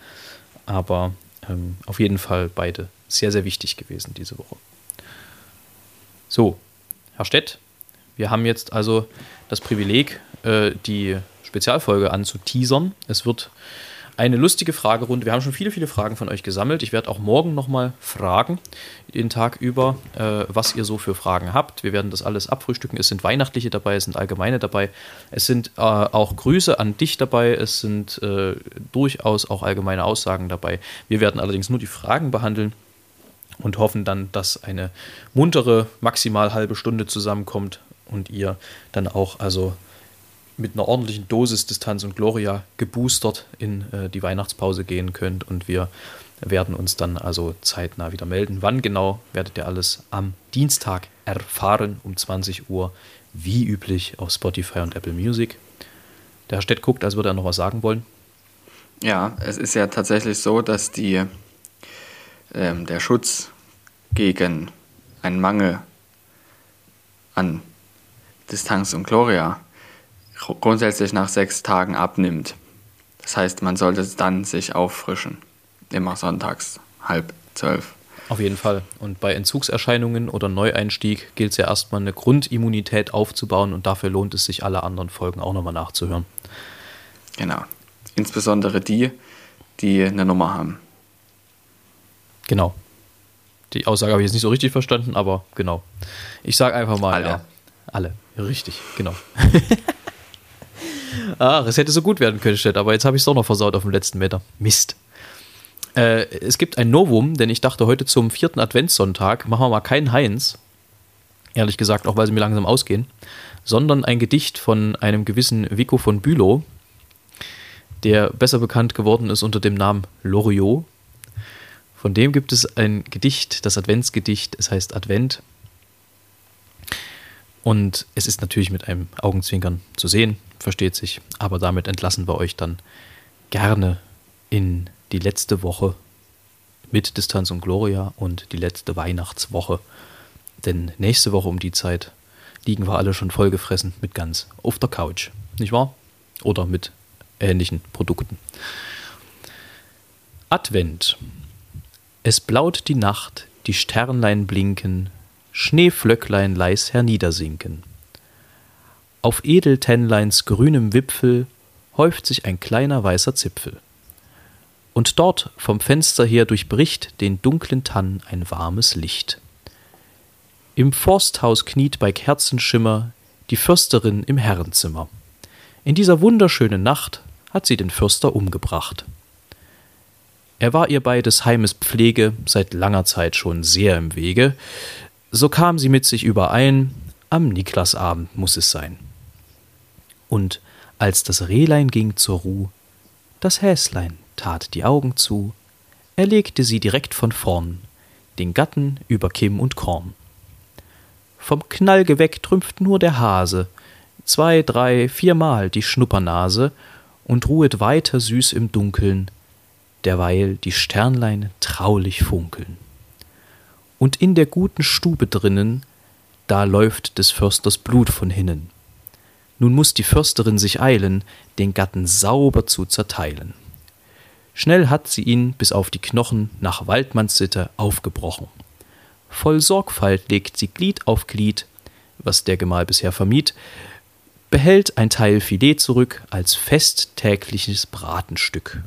Aber ähm, auf jeden Fall beide sehr, sehr wichtig gewesen diese Woche. So, Herr Stett, wir haben jetzt also das Privileg, äh, die Spezialfolge anzuteasern. Es wird eine lustige Fragerunde. Wir haben schon viele, viele Fragen von euch gesammelt. Ich werde auch morgen nochmal fragen, den Tag über, äh, was ihr so für Fragen habt. Wir werden das alles abfrühstücken. Es sind weihnachtliche dabei, es sind allgemeine dabei. Es sind äh, auch Grüße an dich dabei. Es sind äh, durchaus auch allgemeine Aussagen dabei. Wir werden allerdings nur die Fragen behandeln und hoffen dann, dass eine muntere, maximal halbe Stunde zusammenkommt und ihr dann auch also mit einer ordentlichen Dosis Distanz und Gloria geboostert in äh, die Weihnachtspause gehen könnt. Und wir werden uns dann also zeitnah wieder melden. Wann genau werdet ihr alles am Dienstag erfahren um 20 Uhr, wie üblich auf Spotify und Apple Music. Der Herr Stett guckt, als würde er noch was sagen wollen. Ja, es ist ja tatsächlich so, dass die, ähm, der Schutz gegen einen Mangel an Distanz und Gloria grundsätzlich nach sechs Tagen abnimmt. Das heißt, man sollte dann sich auffrischen. Immer sonntags, halb zwölf. Auf jeden Fall. Und bei Entzugserscheinungen oder Neueinstieg gilt es ja erstmal eine Grundimmunität aufzubauen und dafür lohnt es sich, alle anderen Folgen auch nochmal nachzuhören. Genau. Insbesondere die, die eine Nummer haben. Genau. Die Aussage habe ich jetzt nicht so richtig verstanden, aber genau. Ich sage einfach mal. Alle. Ja, alle. Richtig, genau. Ach, es hätte so gut werden können, Stett, aber jetzt habe ich es doch noch versaut auf dem letzten Meter. Mist. Äh, es gibt ein Novum, denn ich dachte heute zum vierten Adventssonntag machen wir mal keinen Heinz. Ehrlich gesagt, auch weil sie mir langsam ausgehen. Sondern ein Gedicht von einem gewissen Vico von Bülow, der besser bekannt geworden ist unter dem Namen Loriot. Von dem gibt es ein Gedicht, das Adventsgedicht, es heißt Advent. Und es ist natürlich mit einem Augenzwinkern zu sehen, versteht sich. Aber damit entlassen wir euch dann gerne in die letzte Woche mit Distanz und Gloria und die letzte Weihnachtswoche. Denn nächste Woche um die Zeit liegen wir alle schon vollgefressen mit Gans auf der Couch, nicht wahr? Oder mit ähnlichen Produkten. Advent. Es blaut die Nacht, die Sternlein blinken, Schneeflöcklein leis herniedersinken. Auf Edeltennleins grünem Wipfel häuft sich ein kleiner weißer Zipfel. Und dort vom Fenster her durchbricht den dunklen Tann ein warmes Licht. Im Forsthaus kniet bei Kerzenschimmer die Fürsterin im Herrenzimmer. In dieser wunderschönen Nacht hat sie den Fürster umgebracht. Er war ihr bei des Heimes Pflege seit langer Zeit schon sehr im Wege, so kam sie mit sich überein, am Niklasabend muss es sein. Und als das Rehlein ging zur Ruh, das Häslein tat die Augen zu, erlegte sie direkt von vorn, den Gatten über Kimm und Korn. Vom Knallgeweck trümpft nur der Hase, zwei, drei, viermal die Schnuppernase und ruhet weiter süß im Dunkeln, derweil die Sternlein traulich funkeln und in der guten Stube drinnen, da läuft des Försters Blut von hinnen. Nun muss die Försterin sich eilen, den Gatten sauber zu zerteilen. Schnell hat sie ihn bis auf die Knochen nach Waldmannssitte aufgebrochen. Voll Sorgfalt legt sie Glied auf Glied, was der Gemahl bisher vermied, behält ein Teil Filet zurück als festtägliches Bratenstück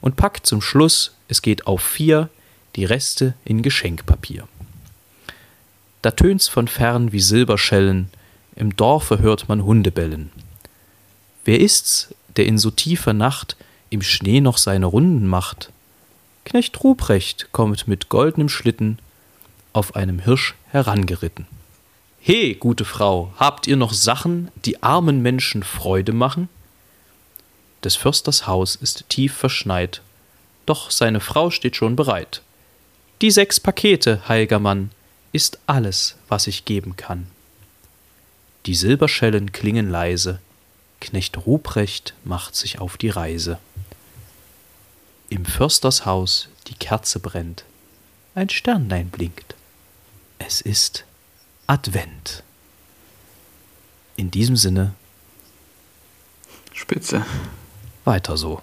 und packt zum Schluss, es geht auf vier, die Reste in Geschenkpapier. Da tönt's von fern wie Silberschellen, im Dorfe hört man Hunde bellen. Wer ist's, der in so tiefer Nacht im Schnee noch seine Runden macht? Knecht Ruprecht kommt mit goldenem Schlitten auf einem Hirsch herangeritten. He, gute Frau, habt ihr noch Sachen, die armen Menschen Freude machen? Des Försters Haus ist tief verschneit, doch seine Frau steht schon bereit. Die sechs Pakete, heilger Mann, ist alles, was ich geben kann. Die Silberschellen klingen leise, Knecht Ruprecht macht sich auf die Reise. Im Försters Haus die Kerze brennt, ein Sternlein blinkt. Es ist Advent. In diesem Sinne. Spitze. Weiter so.